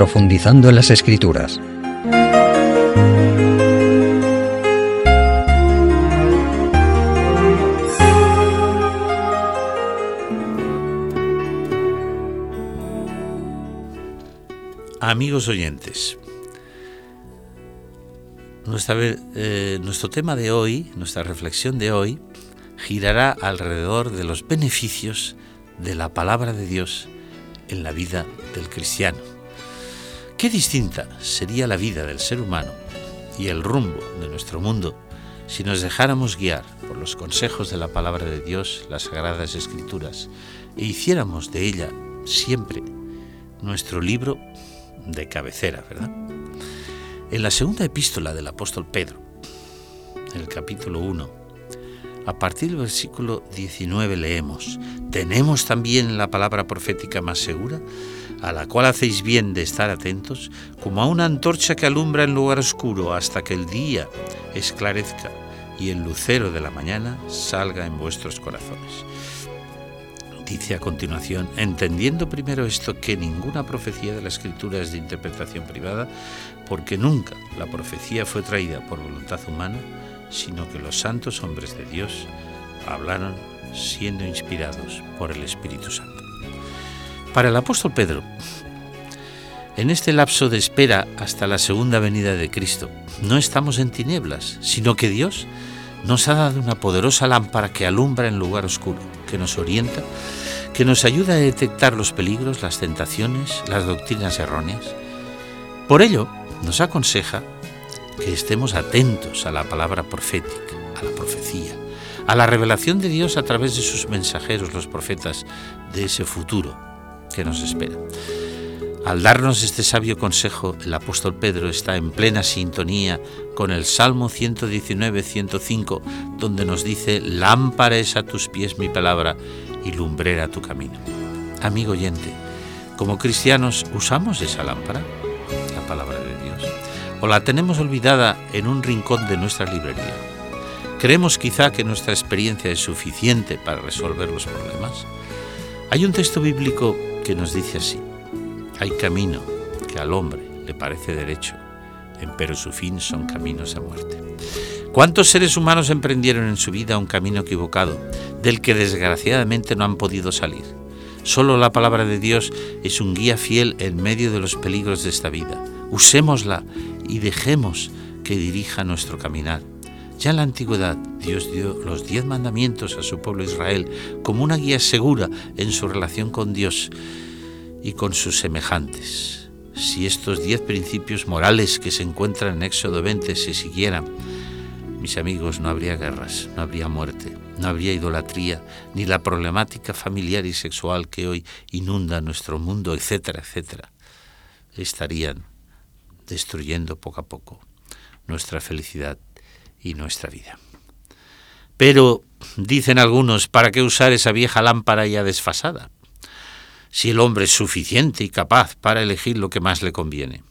profundizando en las escrituras. Amigos oyentes, eh, nuestro tema de hoy, nuestra reflexión de hoy, girará alrededor de los beneficios de la palabra de Dios en la vida del cristiano. Qué distinta sería la vida del ser humano y el rumbo de nuestro mundo si nos dejáramos guiar por los consejos de la palabra de Dios, las sagradas escrituras, e hiciéramos de ella siempre nuestro libro de cabecera, ¿verdad? En la segunda epístola del apóstol Pedro, en el capítulo 1, a partir del versículo 19 leemos, tenemos también la palabra profética más segura, a la cual hacéis bien de estar atentos, como a una antorcha que alumbra en lugar oscuro hasta que el día esclarezca y el lucero de la mañana salga en vuestros corazones. Dice a continuación, entendiendo primero esto que ninguna profecía de la escritura es de interpretación privada, porque nunca la profecía fue traída por voluntad humana, sino que los santos hombres de Dios hablaron siendo inspirados por el Espíritu Santo. Para el apóstol Pedro, en este lapso de espera hasta la segunda venida de Cristo, no estamos en tinieblas, sino que Dios nos ha dado una poderosa lámpara que alumbra en lugar oscuro, que nos orienta que nos ayuda a detectar los peligros, las tentaciones, las doctrinas erróneas. Por ello, nos aconseja que estemos atentos a la palabra profética, a la profecía, a la revelación de Dios a través de sus mensajeros, los profetas, de ese futuro que nos espera. Al darnos este sabio consejo, el apóstol Pedro está en plena sintonía con el Salmo 119-105, donde nos dice, lámpara es a tus pies mi palabra y lumbrera tu camino. Amigo oyente, como cristianos, ¿usamos esa lámpara? La palabra de. ¿O la tenemos olvidada en un rincón de nuestra librería? ¿Creemos quizá que nuestra experiencia es suficiente para resolver los problemas? Hay un texto bíblico que nos dice así, hay camino que al hombre le parece derecho, pero su fin son caminos a muerte. ¿Cuántos seres humanos emprendieron en su vida un camino equivocado, del que desgraciadamente no han podido salir? Solo la palabra de Dios es un guía fiel en medio de los peligros de esta vida. Usémosla y dejemos que dirija nuestro caminar. Ya en la antigüedad Dios dio los diez mandamientos a su pueblo Israel como una guía segura en su relación con Dios y con sus semejantes. Si estos diez principios morales que se encuentran en Éxodo 20 se siguieran, mis amigos, no habría guerras, no habría muerte, no habría idolatría, ni la problemática familiar y sexual que hoy inunda nuestro mundo, etcétera, etcétera. Estarían destruyendo poco a poco nuestra felicidad y nuestra vida. Pero, dicen algunos, ¿para qué usar esa vieja lámpara ya desfasada? Si el hombre es suficiente y capaz para elegir lo que más le conviene.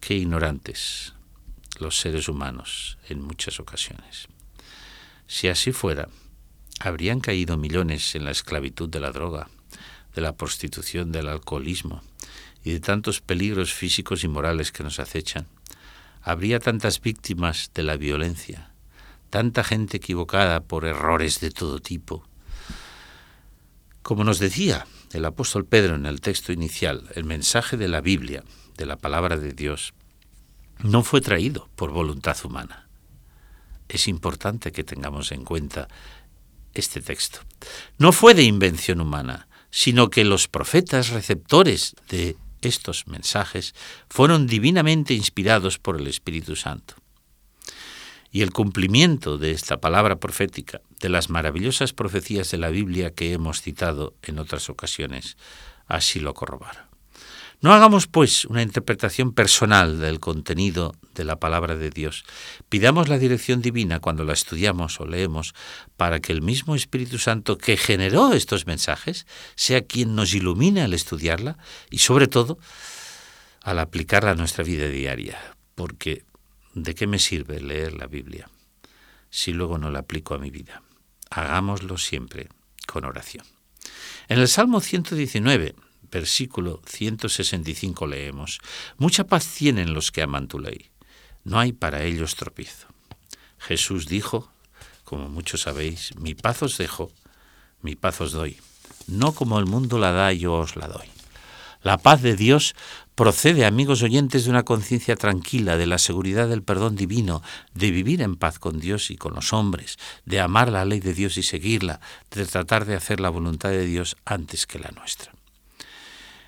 Qué ignorantes, los seres humanos en muchas ocasiones. Si así fuera, habrían caído millones en la esclavitud de la droga, de la prostitución, del alcoholismo y de tantos peligros físicos y morales que nos acechan. Habría tantas víctimas de la violencia, tanta gente equivocada por errores de todo tipo. Como nos decía el apóstol Pedro en el texto inicial, el mensaje de la Biblia, de la palabra de Dios, no fue traído por voluntad humana. Es importante que tengamos en cuenta este texto. No fue de invención humana, sino que los profetas receptores de estos mensajes fueron divinamente inspirados por el Espíritu Santo. Y el cumplimiento de esta palabra profética, de las maravillosas profecías de la Biblia que hemos citado en otras ocasiones, así lo corrobora. No hagamos, pues, una interpretación personal del contenido de la palabra de Dios. Pidamos la dirección divina cuando la estudiamos o leemos para que el mismo Espíritu Santo que generó estos mensajes sea quien nos ilumine al estudiarla y, sobre todo, al aplicarla a nuestra vida diaria. Porque, ¿de qué me sirve leer la Biblia si luego no la aplico a mi vida? Hagámoslo siempre con oración. En el Salmo 119, versículo 165 leemos, Mucha paz tienen los que aman tu ley, no hay para ellos tropiezo. Jesús dijo, como muchos sabéis, mi paz os dejo, mi paz os doy, no como el mundo la da, yo os la doy. La paz de Dios procede, amigos oyentes, de una conciencia tranquila, de la seguridad del perdón divino, de vivir en paz con Dios y con los hombres, de amar la ley de Dios y seguirla, de tratar de hacer la voluntad de Dios antes que la nuestra.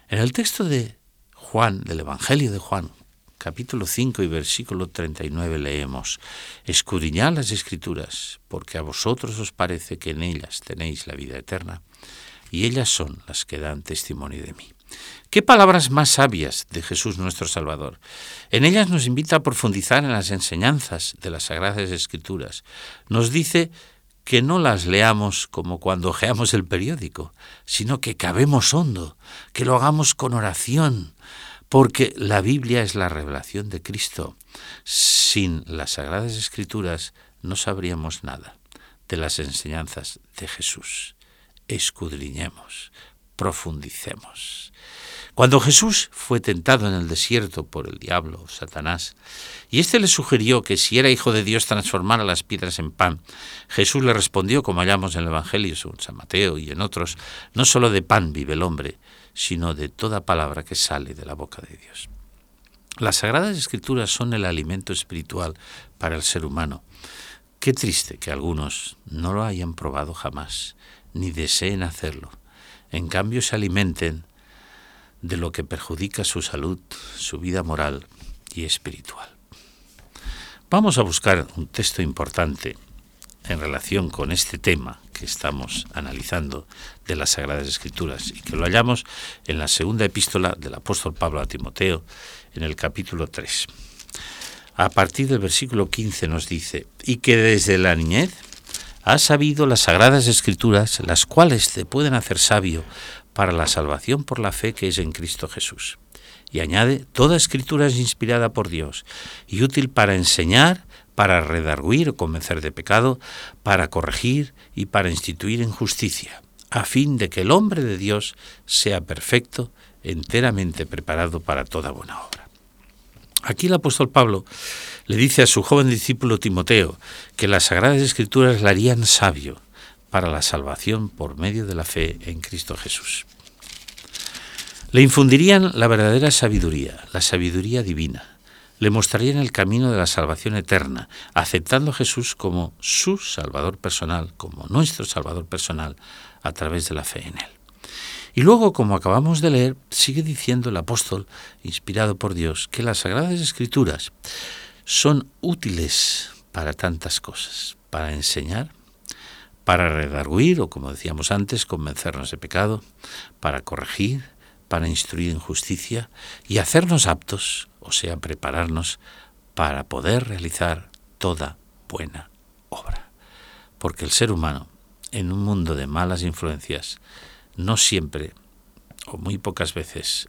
En el texto de Juan, del Evangelio de Juan, capítulo 5 y versículo 39 leemos, Escudriñad las escrituras, porque a vosotros os parece que en ellas tenéis la vida eterna, y ellas son las que dan testimonio de mí. Qué palabras más sabias de Jesús nuestro Salvador. En ellas nos invita a profundizar en las enseñanzas de las Sagradas Escrituras. Nos dice que no las leamos como cuando ojeamos el periódico, sino que cabemos hondo, que lo hagamos con oración, porque la Biblia es la revelación de Cristo. Sin las Sagradas Escrituras no sabríamos nada de las enseñanzas de Jesús. Escudriñemos, profundicemos. Cuando Jesús fue tentado en el desierto por el diablo, Satanás, y éste le sugirió que si era hijo de Dios transformara las piedras en pan, Jesús le respondió, como hallamos en el Evangelio, según San Mateo y en otros, no solo de pan vive el hombre, sino de toda palabra que sale de la boca de Dios. Las Sagradas Escrituras son el alimento espiritual para el ser humano. Qué triste que algunos no lo hayan probado jamás, ni deseen hacerlo. En cambio se alimenten de lo que perjudica su salud, su vida moral y espiritual. Vamos a buscar un texto importante en relación con este tema que estamos analizando de las Sagradas Escrituras y que lo hallamos en la segunda epístola del apóstol Pablo a Timoteo, en el capítulo 3. A partir del versículo 15 nos dice, y que desde la niñez has sabido las Sagradas Escrituras, las cuales te pueden hacer sabio para la salvación por la fe que es en Cristo Jesús. Y añade, toda escritura es inspirada por Dios y útil para enseñar, para redarguir o convencer de pecado, para corregir y para instituir en justicia, a fin de que el hombre de Dios sea perfecto, enteramente preparado para toda buena obra. Aquí el apóstol Pablo le dice a su joven discípulo Timoteo que las sagradas escrituras le harían sabio, para la salvación por medio de la fe en Cristo Jesús. Le infundirían la verdadera sabiduría, la sabiduría divina. Le mostrarían el camino de la salvación eterna, aceptando a Jesús como su Salvador personal, como nuestro Salvador personal, a través de la fe en Él. Y luego, como acabamos de leer, sigue diciendo el apóstol, inspirado por Dios, que las Sagradas Escrituras son útiles para tantas cosas, para enseñar, para redarguir o, como decíamos antes, convencernos de pecado, para corregir, para instruir en justicia y hacernos aptos, o sea, prepararnos para poder realizar toda buena obra. Porque el ser humano, en un mundo de malas influencias, no siempre o muy pocas veces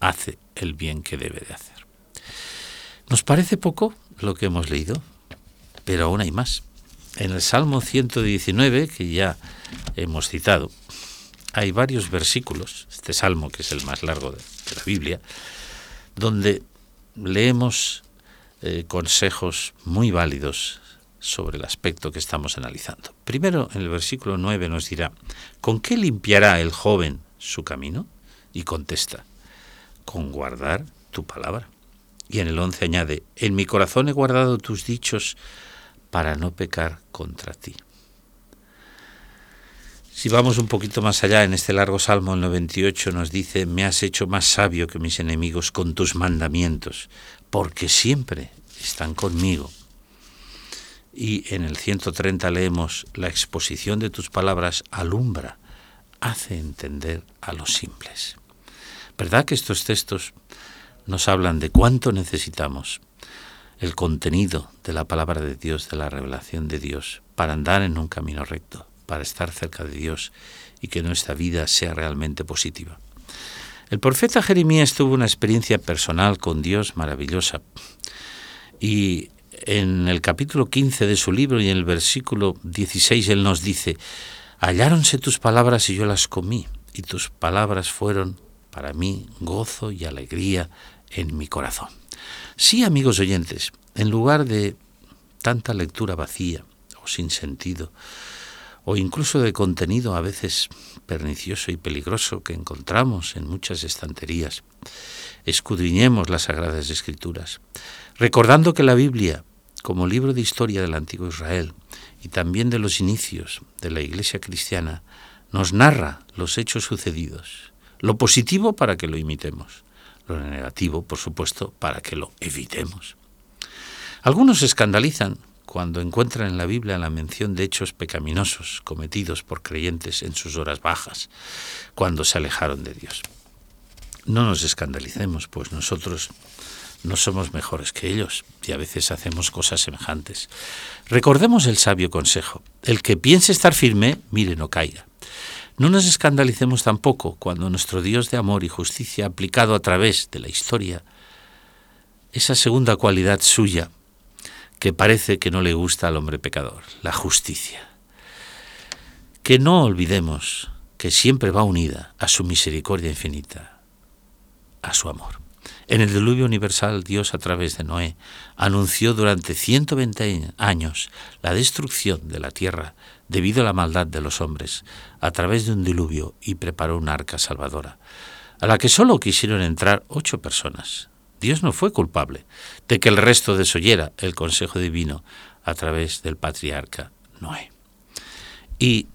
hace el bien que debe de hacer. Nos parece poco lo que hemos leído, pero aún hay más en el Salmo 119, que ya hemos citado, hay varios versículos, este salmo que es el más largo de, la Biblia, donde leemos eh, consejos muy válidos sobre el aspecto que estamos analizando. Primero, en el versículo 9 nos dirá, ¿con qué limpiará el joven su camino? Y contesta, con guardar tu palabra. Y en el 11 añade, en mi corazón he guardado tus dichos para no pecar contra ti. Si vamos un poquito más allá, en este largo Salmo 98 nos dice, me has hecho más sabio que mis enemigos con tus mandamientos, porque siempre están conmigo. Y en el 130 leemos, la exposición de tus palabras alumbra, hace entender a los simples. ¿Verdad que estos textos nos hablan de cuánto necesitamos el contenido de la palabra de Dios, de la revelación de Dios, para andar en un camino recto, para estar cerca de Dios y que nuestra vida sea realmente positiva. El profeta Jeremías tuvo una experiencia personal con Dios maravillosa y en el capítulo 15 de su libro y en el versículo 16 él nos dice, halláronse tus palabras y yo las comí y tus palabras fueron para mí gozo y alegría en mi corazón. Sí, amigos oyentes, en lugar de tanta lectura vacía o sin sentido, o incluso de contenido a veces pernicioso y peligroso que encontramos en muchas estanterías, escudriñemos las Sagradas Escrituras, recordando que la Biblia, como libro de historia del antiguo Israel y también de los inicios de la Iglesia cristiana, nos narra los hechos sucedidos, lo positivo para que lo imitemos, lo negativo, por supuesto, para que lo evitemos. Algunos se escandalizan cuando encuentran en la Biblia la mención de hechos pecaminosos cometidos por creyentes en sus horas bajas, cuando se alejaron de Dios. No nos escandalicemos, pues nosotros no somos mejores que ellos y a veces hacemos cosas semejantes. Recordemos el sabio consejo, el que piense estar firme, mire no caiga. No nos escandalicemos tampoco cuando nuestro Dios de amor y justicia aplicado a través de la historia, esa segunda cualidad suya que parece que no le gusta al hombre pecador, la justicia. Que no olvidemos que siempre va unida a su misericordia infinita, a su amor. En el diluvio universal, Dios a través de Noé anunció durante 120 años la destrucción de la tierra debido a la maldad de los hombres a través de un diluvio y preparó una arca salvadora, a la que solo quisieron entrar ocho personas. Dios no fue culpable de que el resto desoyera el consejo divino a través del patriarca Noé. Y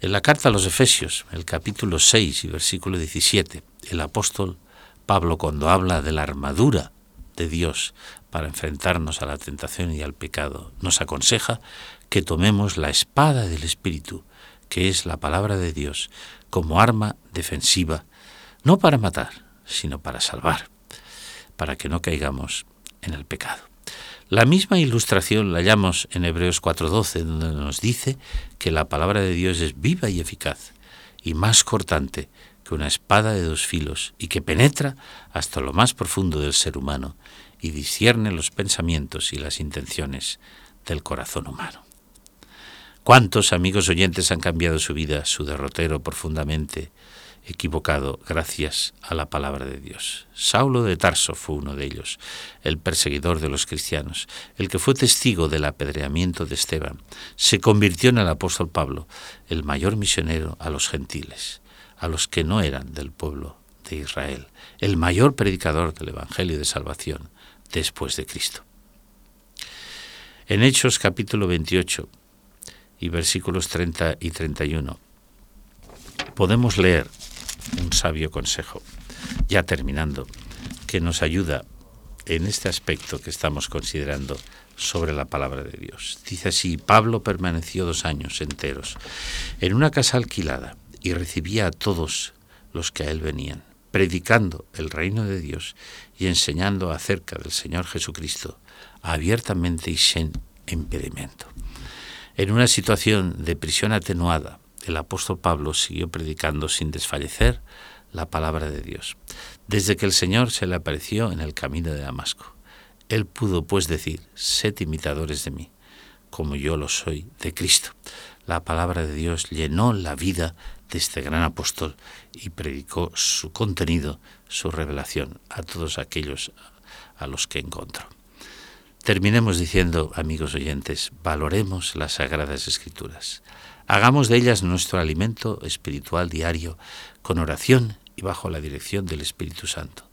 en la carta a los Efesios, el capítulo 6 y versículo 17, el apóstol Pablo cuando habla de la armadura de Dios para enfrentarnos a la tentación y al pecado, nos aconseja que tomemos la espada del Espíritu, que es la palabra de Dios, como arma defensiva, no para matar, sino para salvar, para que no caigamos en el pecado. La misma ilustración la hallamos en Hebreos 4:12, donde nos dice que la palabra de Dios es viva y eficaz, y más cortante que una espada de dos filos y que penetra hasta lo más profundo del ser humano y discierne los pensamientos y las intenciones del corazón humano. ¿Cuántos amigos oyentes han cambiado su vida, su derrotero profundamente equivocado gracias a la palabra de Dios? Saulo de Tarso fue uno de ellos, el perseguidor de los cristianos, el que fue testigo del apedreamiento de Esteban. Se convirtió en el apóstol Pablo, el mayor misionero a los gentiles a los que no eran del pueblo de Israel, el mayor predicador del Evangelio de Salvación después de Cristo. En Hechos capítulo 28 y versículos 30 y 31 podemos leer un sabio consejo, ya terminando, que nos ayuda en este aspecto que estamos considerando sobre la palabra de Dios. Dice así, Pablo permaneció dos años enteros en una casa alquilada y recibía a todos los que a él venían, predicando el reino de Dios y enseñando acerca del Señor Jesucristo abiertamente y sin impedimento. En una situación de prisión atenuada, el apóstol Pablo siguió predicando sin desfallecer la palabra de Dios, desde que el Señor se le apareció en el camino de Damasco. Él pudo pues decir, sed imitadores de mí, como yo lo soy de Cristo. La palabra de Dios llenó la vida de este gran apóstol y predicó su contenido, su revelación a todos aquellos a los que encontró. Terminemos diciendo, amigos oyentes, valoremos las sagradas escrituras. Hagamos de ellas nuestro alimento espiritual diario, con oración y bajo la dirección del Espíritu Santo.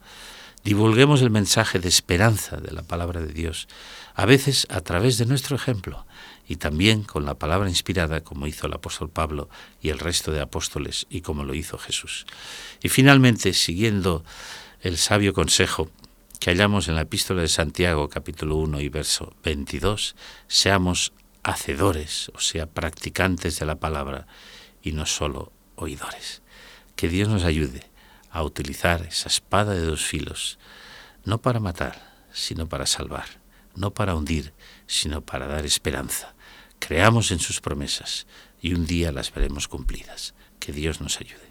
Divulguemos el mensaje de esperanza de la palabra de Dios, a veces a través de nuestro ejemplo, y también con la palabra inspirada como hizo el apóstol Pablo y el resto de apóstoles y como lo hizo Jesús. Y finalmente, siguiendo el sabio consejo que hallamos en la epístola de Santiago capítulo 1 y verso 22, seamos hacedores, o sea, practicantes de la palabra y no solo oidores. Que Dios nos ayude a utilizar esa espada de dos filos, no para matar, sino para salvar, no para hundir, sino para dar esperanza. Creamos en sus promesas y un día las veremos cumplidas. Que Dios nos ayude.